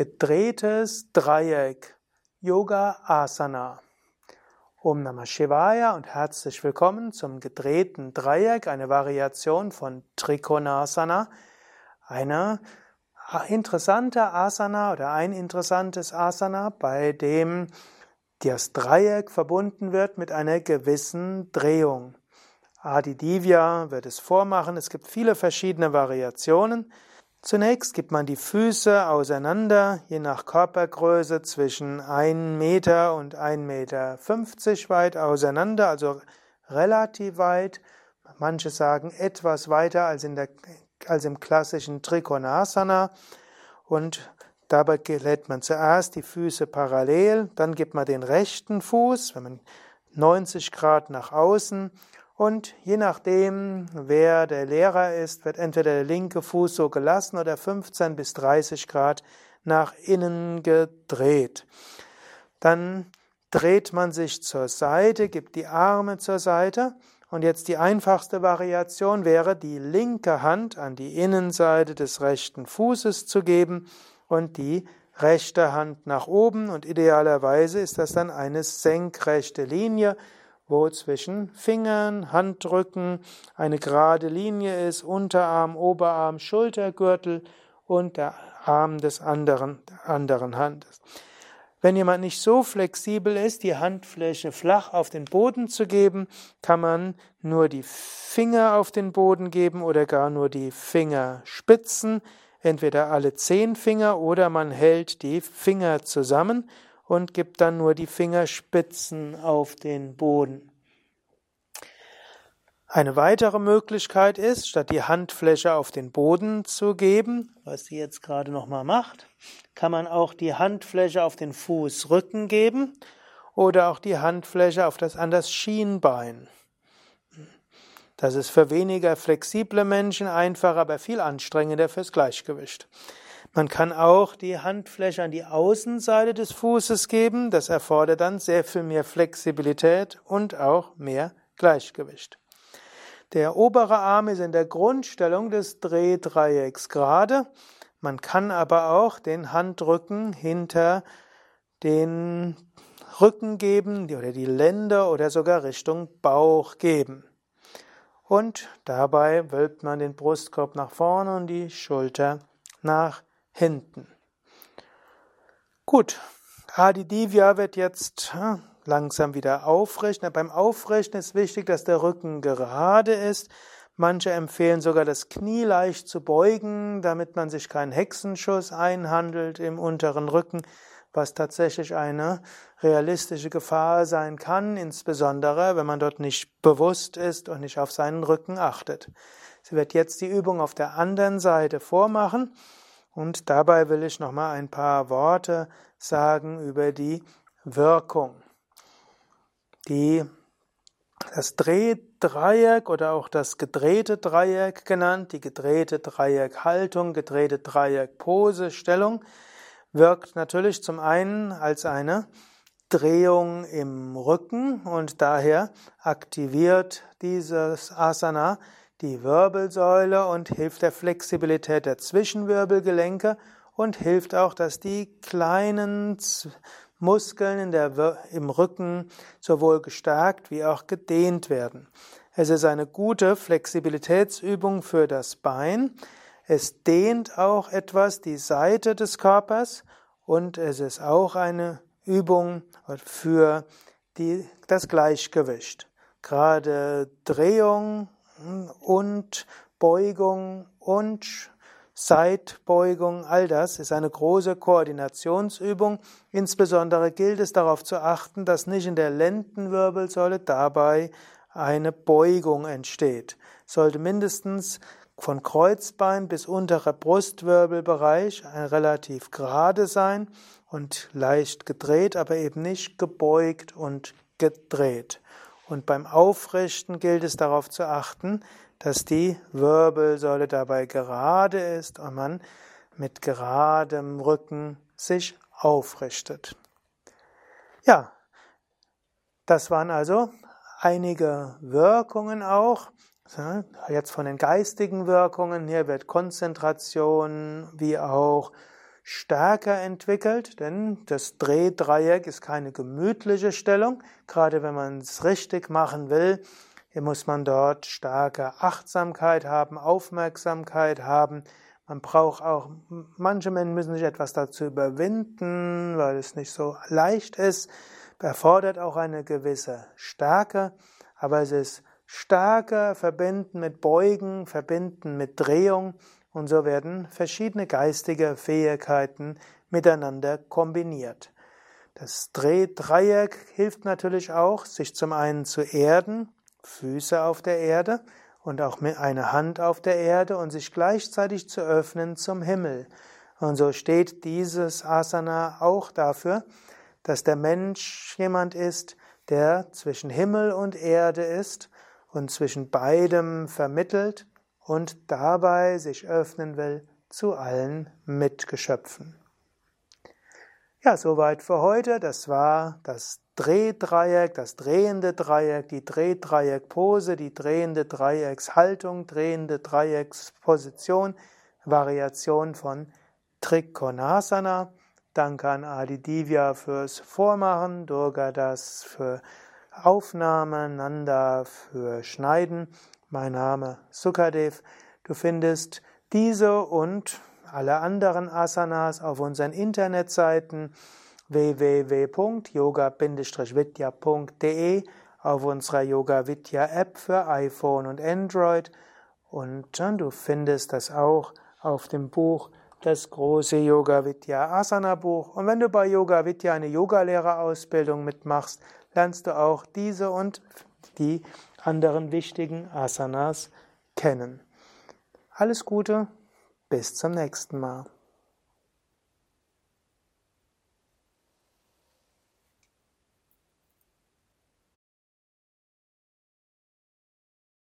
Gedrehtes Dreieck, Yoga Asana. Om Namah Shivaya und herzlich willkommen zum gedrehten Dreieck, eine Variation von Trikonasana, eine interessante Asana oder ein interessantes Asana, bei dem das Dreieck verbunden wird mit einer gewissen Drehung. Adi Divya wird es vormachen. Es gibt viele verschiedene Variationen. Zunächst gibt man die Füße auseinander, je nach Körpergröße zwischen 1 Meter und 1,50 Meter weit auseinander, also relativ weit. Manche sagen etwas weiter als, in der, als im klassischen Trikonasana. Und dabei lädt man zuerst die Füße parallel, dann gibt man den rechten Fuß, wenn man 90 Grad nach außen und je nachdem, wer der Lehrer ist, wird entweder der linke Fuß so gelassen oder 15 bis 30 Grad nach innen gedreht. Dann dreht man sich zur Seite, gibt die Arme zur Seite und jetzt die einfachste Variation wäre, die linke Hand an die Innenseite des rechten Fußes zu geben und die rechte Hand nach oben und idealerweise ist das dann eine senkrechte Linie, wo zwischen Fingern, Handrücken eine gerade Linie ist, Unterarm, Oberarm, Schultergürtel und der Arm des anderen, anderen Handes. Wenn jemand nicht so flexibel ist, die Handfläche flach auf den Boden zu geben, kann man nur die Finger auf den Boden geben oder gar nur die Fingerspitzen, entweder alle zehn Finger oder man hält die Finger zusammen und gibt dann nur die Fingerspitzen auf den Boden. Eine weitere Möglichkeit ist, statt die Handfläche auf den Boden zu geben, was sie jetzt gerade nochmal macht, kann man auch die Handfläche auf den Fußrücken geben oder auch die Handfläche auf das, an das Schienbein. Das ist für weniger flexible Menschen einfach, aber viel anstrengender fürs Gleichgewicht. Man kann auch die Handfläche an die Außenseite des Fußes geben. Das erfordert dann sehr viel mehr Flexibilität und auch mehr Gleichgewicht. Der obere Arm ist in der Grundstellung des Drehdreiecks gerade. Man kann aber auch den Handrücken hinter den Rücken geben oder die Lände oder sogar Richtung Bauch geben. Und dabei wölbt man den Brustkorb nach vorne und die Schulter nach hinten. Gut, Adi Divya wird jetzt hm, langsam wieder aufrichten. Beim Aufrichten ist wichtig, dass der Rücken gerade ist. Manche empfehlen sogar das Knie leicht zu beugen, damit man sich keinen Hexenschuss einhandelt im unteren Rücken, was tatsächlich eine realistische Gefahr sein kann, insbesondere wenn man dort nicht bewusst ist und nicht auf seinen Rücken achtet. Sie wird jetzt die Übung auf der anderen Seite vormachen. Und dabei will ich noch mal ein paar Worte sagen über die Wirkung. Die, das Drehdreieck oder auch das gedrehte Dreieck genannt, die gedrehte Dreieckhaltung, gedrehte Dreieckposestellung, wirkt natürlich zum einen als eine Drehung im Rücken und daher aktiviert dieses Asana die Wirbelsäule und hilft der Flexibilität der Zwischenwirbelgelenke und hilft auch, dass die kleinen Muskeln der, im Rücken sowohl gestärkt wie auch gedehnt werden. Es ist eine gute Flexibilitätsübung für das Bein. Es dehnt auch etwas die Seite des Körpers und es ist auch eine Übung für die, das Gleichgewicht. Gerade Drehung und Beugung und Seitbeugung, all das ist eine große Koordinationsübung. Insbesondere gilt es darauf zu achten, dass nicht in der Lendenwirbelsäule dabei eine Beugung entsteht. Sollte mindestens von Kreuzbein bis unterer Brustwirbelbereich relativ gerade sein und leicht gedreht, aber eben nicht gebeugt und gedreht. Und beim Aufrichten gilt es darauf zu achten, dass die Wirbelsäule dabei gerade ist und man mit geradem Rücken sich aufrichtet. Ja, das waren also einige Wirkungen auch. Jetzt von den geistigen Wirkungen. Hier wird Konzentration wie auch stärker entwickelt, denn das Drehdreieck ist keine gemütliche Stellung. Gerade wenn man es richtig machen will, muss man dort starke Achtsamkeit haben, Aufmerksamkeit haben. Man braucht auch, manche Menschen müssen sich etwas dazu überwinden, weil es nicht so leicht ist. Erfordert auch eine gewisse Stärke, aber es ist stärker verbinden mit Beugen, verbinden mit Drehung und so werden verschiedene geistige Fähigkeiten miteinander kombiniert. Das Drehdreieck hilft natürlich auch, sich zum einen zu erden, Füße auf der Erde und auch mit einer Hand auf der Erde und sich gleichzeitig zu öffnen zum Himmel. Und so steht dieses Asana auch dafür, dass der Mensch jemand ist, der zwischen Himmel und Erde ist und zwischen beidem vermittelt und dabei sich öffnen will zu allen Mitgeschöpfen. Ja, soweit für heute. Das war das Drehdreieck, das drehende Dreieck, die Drehdreieckpose, die drehende Dreieckshaltung, drehende Dreiecksposition, Variation von Trikonasana. Danke an Adi Divya fürs Vormachen, Durga das für Aufnahme, Nanda für Schneiden. Mein Name Sukadev. Du findest diese und alle anderen Asanas auf unseren Internetseiten www.yoga-vidya.de, auf unserer Yoga Vidya App für iPhone und Android und du findest das auch auf dem Buch das große Yoga Vidya Asana Buch. Und wenn du bei Yoga Vidya eine Yogalehrerausbildung mitmachst, lernst du auch diese und die anderen wichtigen Asanas kennen. Alles Gute, bis zum nächsten Mal.